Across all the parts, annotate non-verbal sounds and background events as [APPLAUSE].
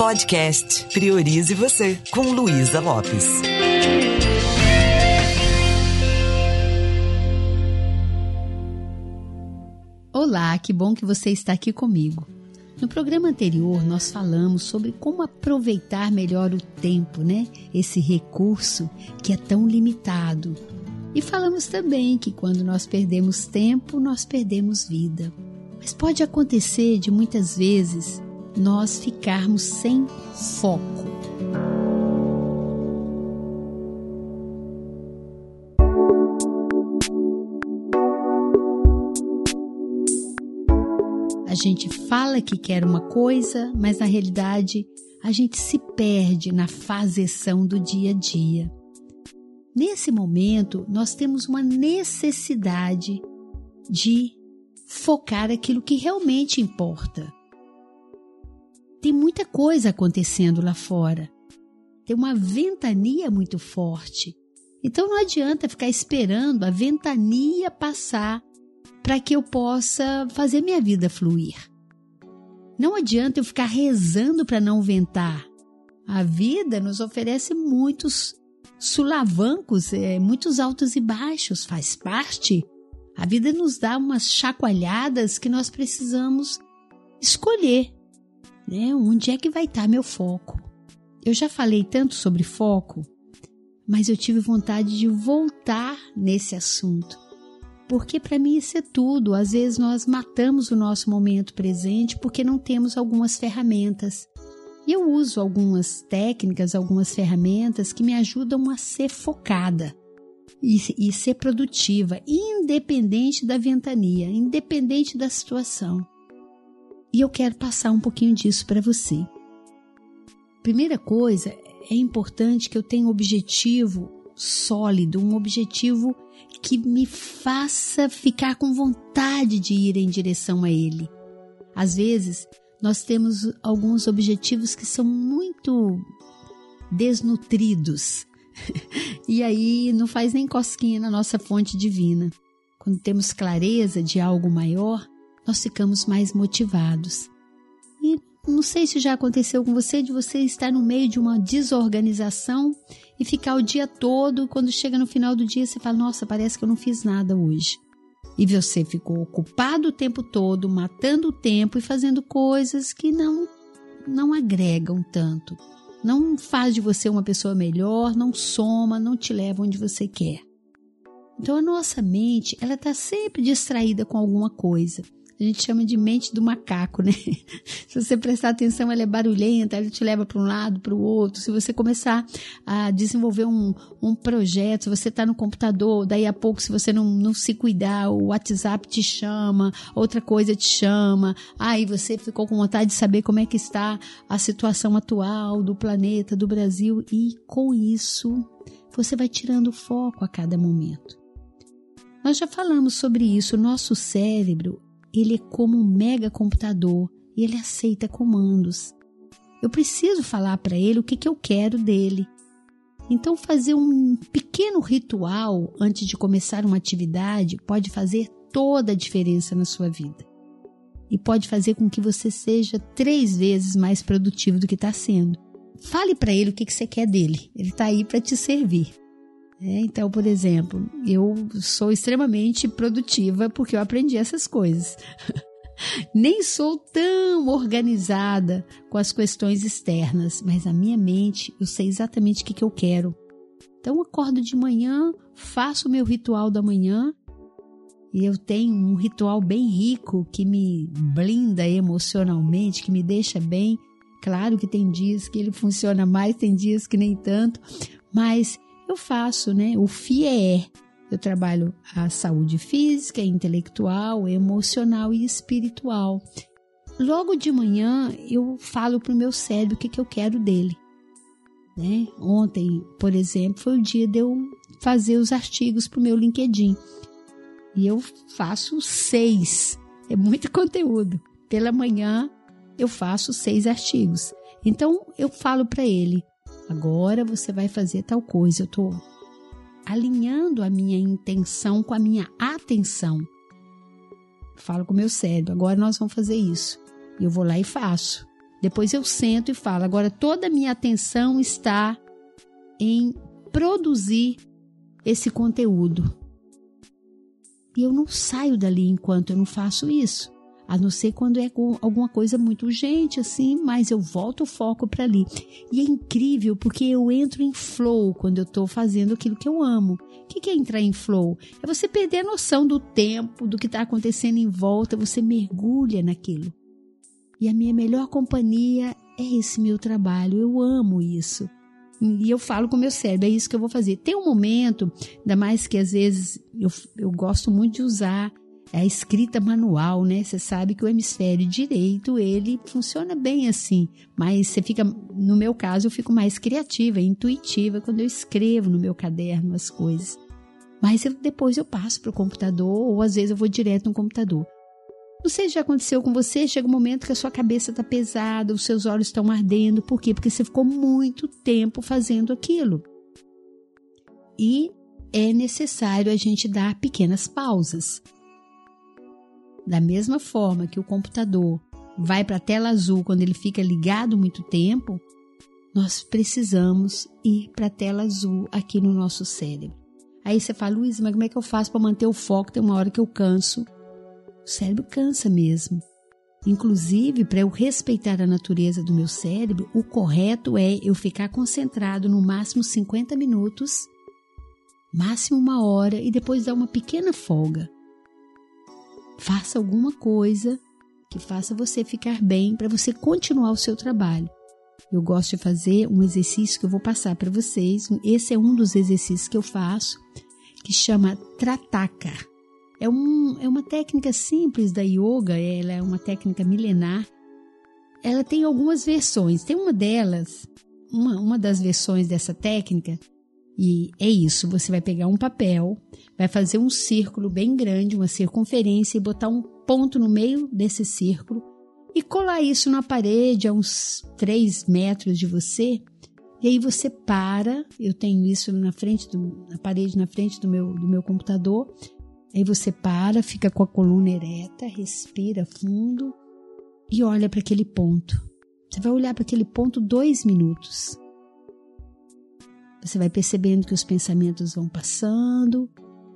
Podcast Priorize Você, com Luísa Lopes. Olá, que bom que você está aqui comigo. No programa anterior, nós falamos sobre como aproveitar melhor o tempo, né? Esse recurso que é tão limitado. E falamos também que quando nós perdemos tempo, nós perdemos vida. Mas pode acontecer de muitas vezes nós ficarmos sem foco. A gente fala que quer uma coisa, mas na realidade a gente se perde na fazeção do dia a dia. Nesse momento, nós temos uma necessidade de focar aquilo que realmente importa. Tem muita coisa acontecendo lá fora. Tem uma ventania muito forte. Então não adianta ficar esperando a ventania passar para que eu possa fazer minha vida fluir. Não adianta eu ficar rezando para não ventar. A vida nos oferece muitos sulavancos, é, muitos altos e baixos, faz parte a vida nos dá umas chacoalhadas que nós precisamos escolher, né? Onde é que vai estar meu foco? Eu já falei tanto sobre foco, mas eu tive vontade de voltar nesse assunto. Porque para mim isso é tudo. Às vezes nós matamos o nosso momento presente porque não temos algumas ferramentas. E eu uso algumas técnicas, algumas ferramentas que me ajudam a ser focada e, e ser produtiva, independente da ventania, independente da situação. E eu quero passar um pouquinho disso para você. Primeira coisa, é importante que eu tenha um objetivo sólido, um objetivo que me faça ficar com vontade de ir em direção a ele. Às vezes, nós temos alguns objetivos que são muito desnutridos [LAUGHS] e aí não faz nem cosquinha na nossa fonte divina. Quando temos clareza de algo maior, nós ficamos mais motivados. E não sei se já aconteceu com você de você estar no meio de uma desorganização e ficar o dia todo, quando chega no final do dia você fala: "Nossa, parece que eu não fiz nada hoje". E você ficou ocupado o tempo todo, matando o tempo e fazendo coisas que não não agregam tanto. Não faz de você uma pessoa melhor, não soma, não te leva onde você quer. Então a nossa mente, ela está sempre distraída com alguma coisa. A gente chama de mente do macaco, né? [LAUGHS] Se você prestar atenção, ela é barulhenta, ela te leva para um lado, para o outro. Se você começar a desenvolver um, um projeto, se você está no computador, daí a pouco, se você não, não se cuidar, o WhatsApp te chama, outra coisa te chama. Aí você ficou com vontade de saber como é que está a situação atual do planeta, do Brasil. E com isso, você vai tirando o foco a cada momento. Nós já falamos sobre isso. O nosso cérebro ele é como um mega computador e ele aceita comandos. Eu preciso falar para ele o que, que eu quero dele. Então, fazer um pequeno ritual antes de começar uma atividade pode fazer toda a diferença na sua vida. E pode fazer com que você seja três vezes mais produtivo do que está sendo. Fale para ele o que, que você quer dele. Ele está aí para te servir. É, então, por exemplo, eu sou extremamente produtiva porque eu aprendi essas coisas. [LAUGHS] Nem sou tão organizada com as questões externas, mas a minha mente, eu sei exatamente o que, que eu quero. Então, acordo de manhã, faço o meu ritual da manhã e eu tenho um ritual bem rico que me blinda emocionalmente, que me deixa bem. Claro que tem dias que ele funciona mais, tem dias que nem tanto, mas eu faço, né? O FIEE. Eu trabalho a saúde física, intelectual, emocional e espiritual. Logo de manhã eu falo para o meu cérebro o que, que eu quero dele. Né? Ontem, por exemplo, foi o dia de eu fazer os artigos para o meu LinkedIn. E eu faço seis. É muito [LAUGHS] conteúdo. Pela manhã eu faço seis artigos. Então eu falo para ele: Agora você vai fazer tal coisa. Eu estou alinhando a minha intenção com a minha atenção. Falo com o meu cérebro, agora nós vamos fazer isso. E eu vou lá e faço. Depois eu sento e falo. Agora toda a minha atenção está em produzir esse conteúdo. E eu não saio dali enquanto eu não faço isso. A não ser quando é alguma coisa muito urgente, assim, mas eu volto o foco para ali. E é incrível porque eu entro em flow quando eu estou fazendo aquilo que eu amo. O que é entrar em flow? É você perder a noção do tempo, do que está acontecendo em volta, você mergulha naquilo. E a minha melhor companhia é esse meu trabalho. Eu amo isso. E eu falo com o meu cérebro, é isso que eu vou fazer. Tem um momento, ainda mais que às vezes eu, eu gosto muito de usar a escrita manual, né? Você sabe que o hemisfério direito, ele funciona bem assim, mas você fica, no meu caso, eu fico mais criativa, intuitiva quando eu escrevo no meu caderno as coisas. Mas eu, depois eu passo para o computador ou às vezes eu vou direto no computador. Não sei se já aconteceu com você, chega um momento que a sua cabeça está pesada, os seus olhos estão ardendo. Por quê? Porque você ficou muito tempo fazendo aquilo. E é necessário a gente dar pequenas pausas. Da mesma forma que o computador vai para a tela azul quando ele fica ligado muito tempo, nós precisamos ir para a tela azul aqui no nosso cérebro. Aí você fala, Luiz, mas como é que eu faço para manter o foco? Tem uma hora que eu canso o cérebro cansa mesmo. Inclusive, para eu respeitar a natureza do meu cérebro, o correto é eu ficar concentrado no máximo 50 minutos, máximo uma hora e depois dar uma pequena folga. Faça alguma coisa que faça você ficar bem para você continuar o seu trabalho. Eu gosto de fazer um exercício que eu vou passar para vocês. Esse é um dos exercícios que eu faço, que chama Trataka. É, um, é uma técnica simples da yoga, ela é uma técnica milenar. Ela tem algumas versões. Tem uma delas, uma, uma das versões dessa técnica, e é isso: você vai pegar um papel, vai fazer um círculo bem grande, uma circunferência, e botar um ponto no meio desse círculo e colar isso na parede a uns 3 metros de você. E aí você para, eu tenho isso na frente do, na parede na frente do meu, do meu computador. Aí você para, fica com a coluna ereta, respira fundo e olha para aquele ponto. Você vai olhar para aquele ponto dois minutos. Você vai percebendo que os pensamentos vão passando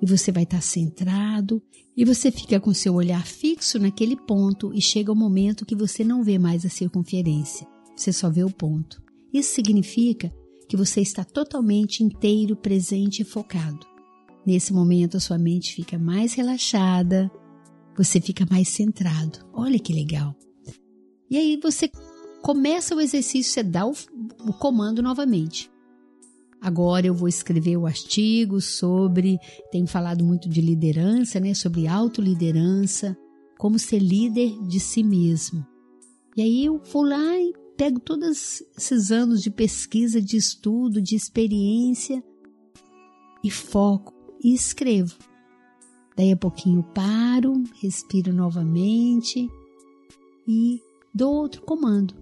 e você vai estar centrado e você fica com seu olhar fixo naquele ponto e chega o momento que você não vê mais a circunferência, você só vê o ponto. Isso significa que você está totalmente inteiro, presente e focado. Nesse momento, a sua mente fica mais relaxada, você fica mais centrado. Olha que legal. E aí você começa o exercício, você dá o, o comando novamente. Agora eu vou escrever o artigo sobre, tenho falado muito de liderança, né, sobre autoliderança, como ser líder de si mesmo. E aí eu vou lá e pego todos esses anos de pesquisa, de estudo, de experiência e foco e escrevo. Daí a pouquinho paro, respiro novamente e dou outro comando.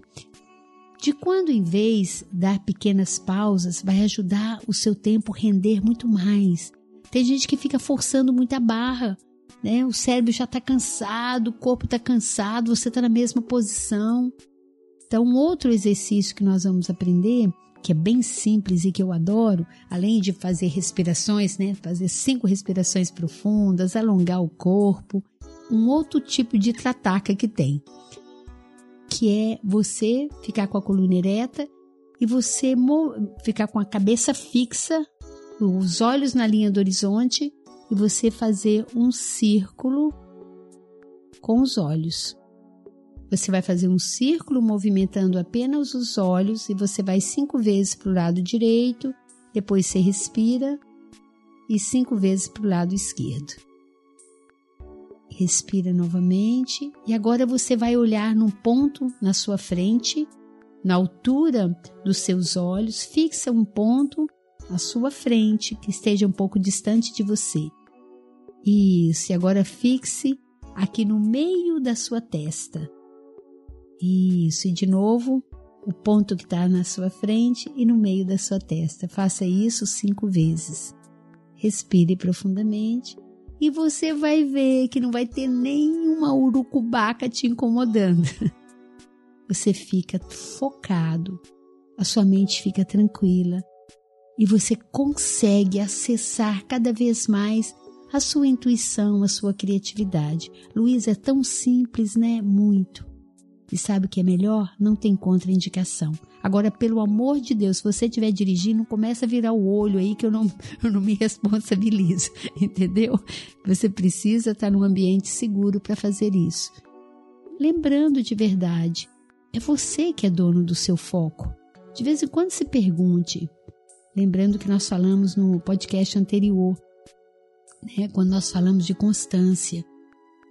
De quando em vez dar pequenas pausas vai ajudar o seu tempo render muito mais. Tem gente que fica forçando muita barra, né? O cérebro já está cansado, o corpo está cansado, você está na mesma posição. Então, outro exercício que nós vamos aprender que é bem simples e que eu adoro, além de fazer respirações, né, fazer cinco respirações profundas, alongar o corpo, um outro tipo de trataca que tem, que é você ficar com a coluna ereta e você ficar com a cabeça fixa, os olhos na linha do horizonte e você fazer um círculo com os olhos. Você vai fazer um círculo movimentando apenas os olhos e você vai cinco vezes para o lado direito, depois você respira e cinco vezes para o lado esquerdo. Respira novamente e agora você vai olhar num ponto na sua frente, na altura dos seus olhos, fixa um ponto à sua frente que esteja um pouco distante de você. Isso, e agora fixe aqui no meio da sua testa. Isso, e de novo, o ponto que está na sua frente e no meio da sua testa. Faça isso cinco vezes. Respire profundamente e você vai ver que não vai ter nenhuma urucubaca te incomodando. [LAUGHS] você fica focado, a sua mente fica tranquila e você consegue acessar cada vez mais a sua intuição, a sua criatividade. Luiz, é tão simples, né? Muito. E sabe o que é melhor? Não tem contraindicação. Agora, pelo amor de Deus, se você estiver dirigindo, começa a virar o olho aí que eu não, [LAUGHS] eu não me responsabilizo, [LAUGHS] entendeu? Você precisa estar num ambiente seguro para fazer isso. Lembrando de verdade, é você que é dono do seu foco. De vez em quando se pergunte, lembrando que nós falamos no podcast anterior, né, quando nós falamos de constância,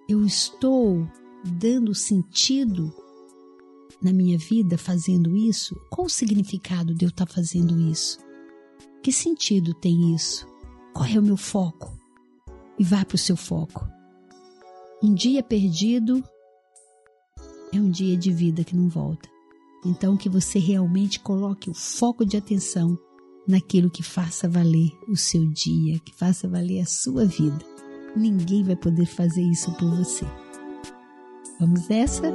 eu estou dando sentido na minha vida fazendo isso? Qual o significado de eu estar fazendo isso? Que sentido tem isso? Qual é o meu foco? E vá para o seu foco. Um dia perdido é um dia de vida que não volta. Então, que você realmente coloque o foco de atenção naquilo que faça valer o seu dia, que faça valer a sua vida. Ninguém vai poder fazer isso por você. Vamos nessa?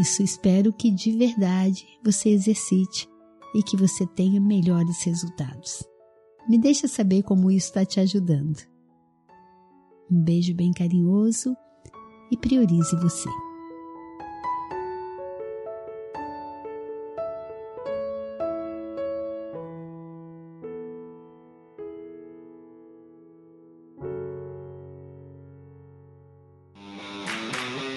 Isso, espero que de verdade você exercite e que você tenha melhores resultados. Me deixa saber como isso está te ajudando. Um beijo bem carinhoso e priorize você.